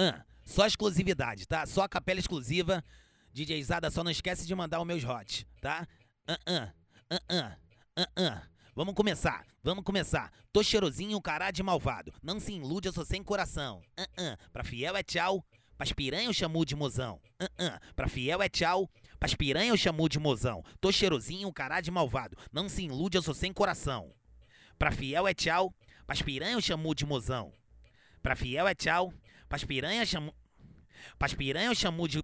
Ah, só exclusividade, tá? Só capela exclusiva. DJ Zada, só não esquece de mandar os meus hot, tá? Ah, ah, ah, ah, ah, ah. Vamos começar, vamos começar. Tô cheirosinho, cará de malvado. Não se ilude, eu sou sem coração. Ah, ah. Pra fiel é tchau, pras piranha eu chamo de mozão. Ah, ah. Pra fiel é tchau, pras piranha eu chamo de mozão. Tô cheirosinho, cará de malvado. Não se ilude, eu sou sem coração. Pra fiel é tchau, pras piranha eu chamo de mozão. Pra fiel é tchau, pras piranha chamo... Pras piranha eu chamo de...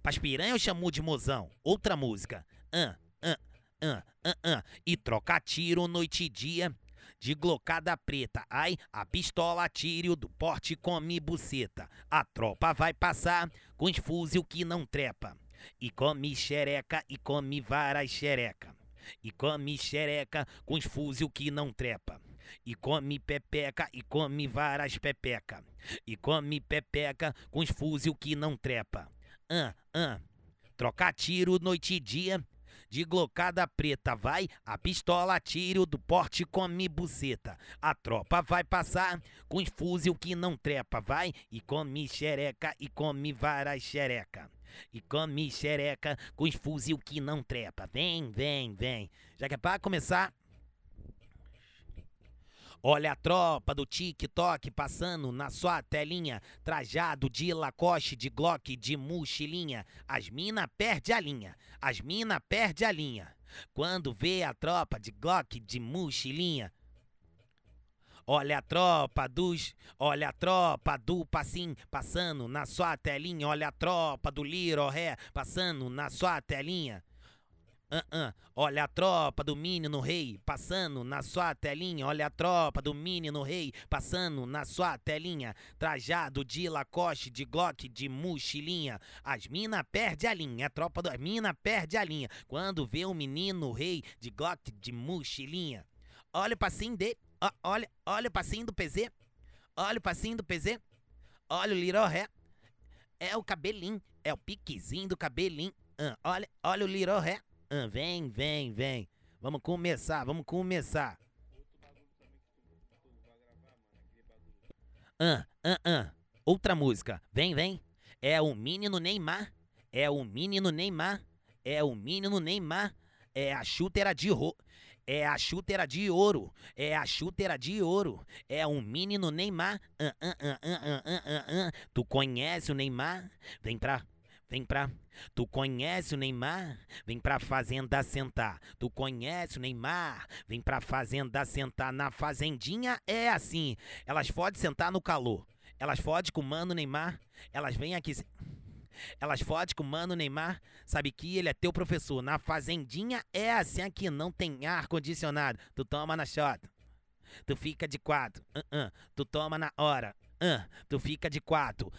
Pras piranha eu chamo de mozão. Outra música. Ah, ah, ah, ah, ah. E troca tiro noite e dia de glocada preta. Ai, a pistola tiro do porte come buceta. A tropa vai passar com os fuzil que não trepa. E come xereca e come varas xereca. E come xereca com os fuzil que não trepa. E come pepeca e come varas pepeca. E come pepeca com os fuzil que não trepa. Ah, ah. Troca tiro noite e dia de glocada preta vai a pistola tiro do porte come buceta. A tropa vai passar com os fuzil que não trepa, vai e come xereca e come varas xereca. E come xereca com os fuzil que não trepa. Vem, vem, vem. Já que é pra começar, Olha a tropa do TikTok passando na sua telinha, trajado de lacoste, de glock, de mochilinha. As mina perde a linha, as mina perde a linha. Quando vê a tropa de glock, de mochilinha. Olha a tropa dos, olha a tropa do passim passando na sua telinha, olha a tropa do Little Ré passando na sua telinha. Uh -uh. Olha a tropa do menino rei passando na sua telinha. Olha a tropa do menino rei passando na sua telinha. Trajado de lacoste, de glock, de mochilinha. As mina perde a linha. A tropa das mina perde a linha. Quando vê o menino rei de glock, de mochilinha. Olha o passinho dele. Olha, olha o passinho do PZ. Olha o passinho do PZ. Olha o little ré. É o cabelinho. É o piquezinho do cabelinho. Uh, olha, olha o little ré. Ah, vem, vem, vem. Vamos começar, vamos começar. Ah, ah, ah. Outra música. Vem, vem. É o menino Neymar. É o menino Neymar. É o menino Neymar. É a chútera de ro... É a chútera de ouro. É a chútera de ouro. É o menino Neymar. Ah, ah, ah. Tu conhece o Neymar? Vem pra Vem pra. Tu conhece o Neymar? Vem pra fazenda sentar. Tu conhece o Neymar? Vem pra fazenda sentar. Na fazendinha é assim. Elas podem sentar no calor. Elas podem com o mano Neymar. Elas vêm aqui. Elas fodem com o mano Neymar, sabe que ele é teu professor. Na fazendinha é assim aqui, não tem ar condicionado. Tu toma na shot, tu fica de quatro, uh -uh. tu toma na hora, uh. tu fica de quatro,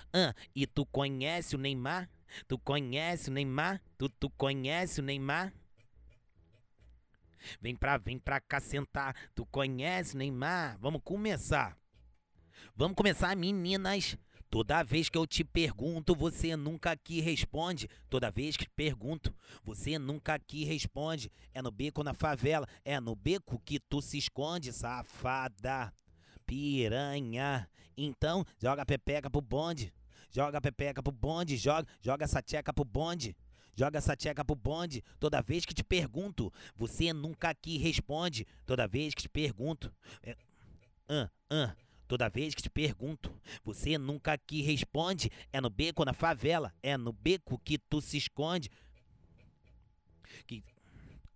e tu conhece o Neymar? Tu conhece o Neymar? Tu, tu conhece o Neymar? Vem pra, vem pra cá sentar. Tu conhece o Neymar? Vamos começar. Vamos começar, meninas. Toda vez que eu te pergunto, você nunca aqui responde. Toda vez que pergunto, você nunca aqui responde. É no beco na favela, é no beco que tu se esconde, safada. Piranha. Então, joga a pepeca pro bonde. Joga a pepeca pro bonde, joga, joga essa tcheca pro bonde. Joga essa tcheca pro bonde. Toda vez que te pergunto, você nunca aqui responde. Toda vez que te pergunto. É, uh, uh, toda vez que te pergunto, você nunca aqui responde. É no beco na favela? É no beco que tu se esconde. Que.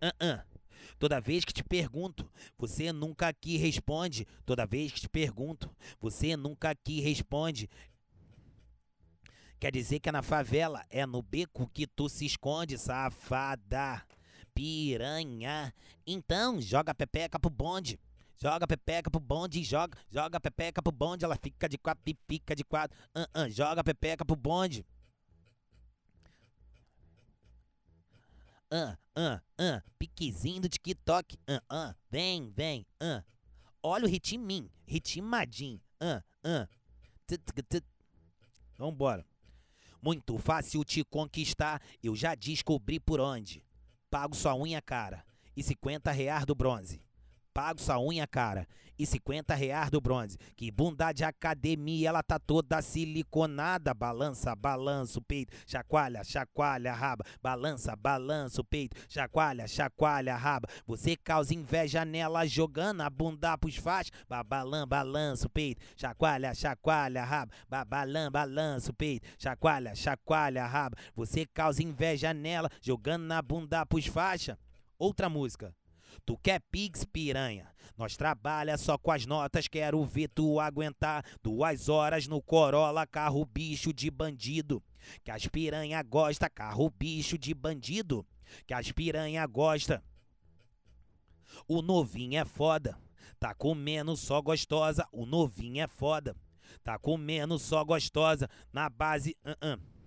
Uh, uh. Toda vez que te pergunto, você nunca aqui responde. Toda vez que te pergunto, você nunca aqui responde. Quer dizer que é na favela, é no beco que tu se esconde, safada. Piranha. Então, joga pepeca pro bonde. Joga pepeca pro bonde, joga, joga pepeca pro bonde, ela fica de quatro, pica de quatro. Uh, uh, joga pepeca pro bonde. Ah, ah, ah, piquezinho do TikTok. Ah, ah, vem, vem, ah. Olha o ritminho, ritmadinho. Ah, ah. Vambora. Muito fácil te conquistar, eu já descobri por onde. Pago sua unha cara e 50 reais do bronze. Pago sua unha, cara. E 50 reais do bronze. Que bunda de academia, ela tá toda siliconada. Balança, balança o peito. Chacoalha, chacoalha a raba. Balança, balança o peito. Chacoalha, chacoalha a raba. Você causa inveja nela jogando a bunda pros fachos. Babalã, balança o peito. Chacoalha, chacoalha a raba. Babalã, balança o peito. Chacoalha, chacoalha a raba. Você causa inveja nela jogando na bunda pros faixa. Outra música. Tu quer pix, piranha? Nós trabalha só com as notas, quero ver tu aguentar duas horas no Corolla, carro bicho de bandido. Que as piranha gosta, carro bicho de bandido. Que as piranha gosta. O novinho é foda, tá comendo só gostosa. O novinho é foda, tá comendo só gostosa. Na base, uh -uh.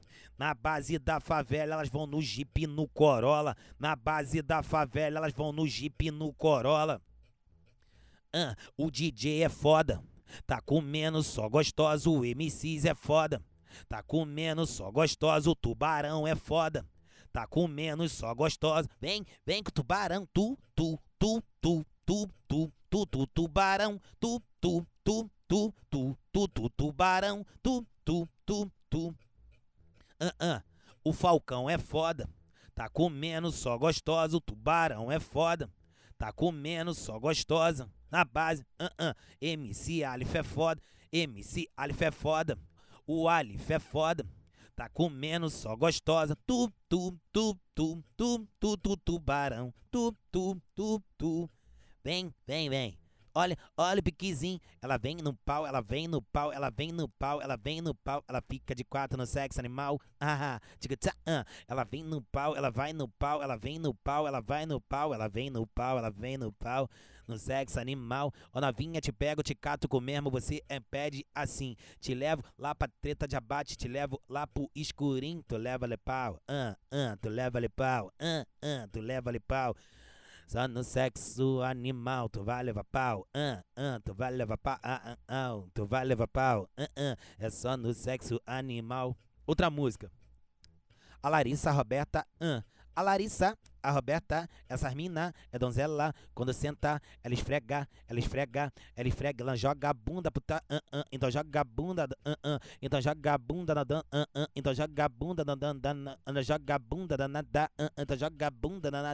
Na base da favela, elas vão no Jeep no Corolla. Na base da favela, elas vão no Jeep no Corolla. Ah, o DJ é foda. Tá comendo só gostoso. O MCs é foda. Tá comendo só gostoso. O tubarão é foda. Tá comendo só gostoso. Vem, vem com o tubarão. Tu, tu, tu, tu, tu, tu, tu, tu, tubarão. Tu, tu, tu, tu, tu, tu, tu, tubarão. Tu, tu, tu, tu. Uh -uh. O Falcão é foda. Tá comendo só gostosa. O Tubarão é foda. Tá comendo só gostosa. Na base, uh -uh. MC Alif é foda. MC Alif é foda. O Alif é foda. Tá comendo só gostosa. Tu, tu, tu, tu, tu, tu, tu, tubarão. Tu, tu, tu, tu. Vem, vem, vem. Olha, olha o piquezinho. Ela vem no pau, ela vem no pau, ela vem no pau, ela vem no pau, ela fica de quatro no sexo animal. Ah, tchá, ah. Ela vem no pau, ela vai no pau, ela vem no pau, ela vai no pau, ela vem no pau, ela vem no pau. No sexo animal, ó novinha, te pego, te cato com mesmo, você é, pede assim. Te levo lá pra treta de abate, te levo lá pro escurinho, tu leva-lhe pau, ah, ah, tu leva-lhe pau, ah, ah, tu leva-lhe pau. Só no sexo animal, tu vai levar pau, ah, ah, tu vai levar pau, ah, ah, ah, tu vai levar pau, ah, ah, é só no sexo animal. Outra música. A Larissa Roberta, ah, a Larissa, a Roberta, essas mina é donzela. Quando senta, ela esfrega, ela esfrega, ela esfrega, ela joga a bunda puta, uh, uh, então joga a bunda, uh, uh, então joga a bunda na uh, uh, então joga a bunda na dan, uh, joga a bunda na uh, então joga a bunda na.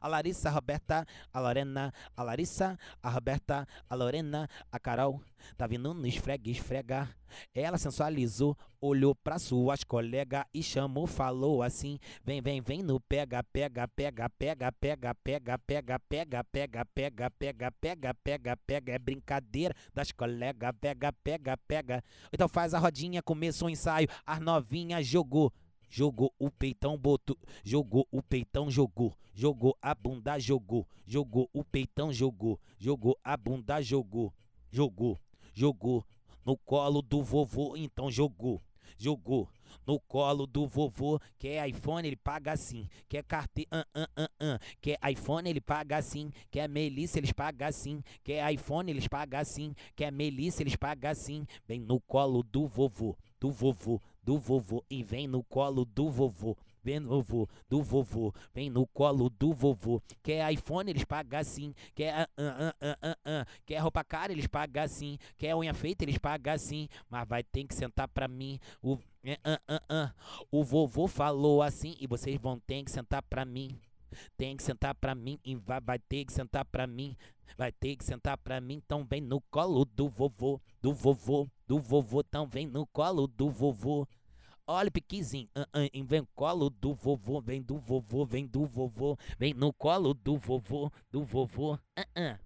A Larissa, a Roberta, a Lorena, a Larissa, a Roberta, a Lorena, a Carol, tá vindo no esfrega, esfrega. Ela sensualizou, olhou pra suas colegas e chamou, falou assim: Vem, vem, vem no pega, pega, pega, pega, pega, pega, pega, pega, pega, pega, pega, pega, pega, pega. É brincadeira das colegas, pega, pega, pega. Então faz a rodinha, começou o ensaio, as novinhas jogou. Jogou o peitão, botou. Jogou o peitão, jogou. Jogou a bunda, jogou. Jogou o peitão, jogou. Jogou a bunda, jogou. Jogou, jogou no colo do vovô, então jogou, jogou. No colo do vovô, quer iPhone, ele paga assim. Quer carteira, uh, uh, uh. Quer iPhone, ele paga assim. Quer Melissa, eles pagam assim. Quer iPhone, eles pagam assim. Quer Melissa, eles pagam assim. Vem no colo do vovô, do vovô, do vovô. E vem no colo do vovô vem no vovô, do vovô, vem no colo do vovô. Quer iPhone, eles pagam assim. Quer, uh, uh, uh. Quer roupa cara, eles pagam assim. Quer unha feita, eles pagam assim. Mas vai ter que sentar pra mim. O, uh, uh, uh. o vovô falou assim e vocês vão ter que sentar pra mim. Tem que sentar pra mim e vai, vai ter que sentar pra mim. Vai ter que sentar pra mim, então vem no colo do vovô, do vovô, do vovô, então vem no colo do vovô. Olha o piquezinho, uh, uh, vem colo do vovô, vem do vovô, vem do vovô, vem no colo do vovô, do vovô, uh, uh.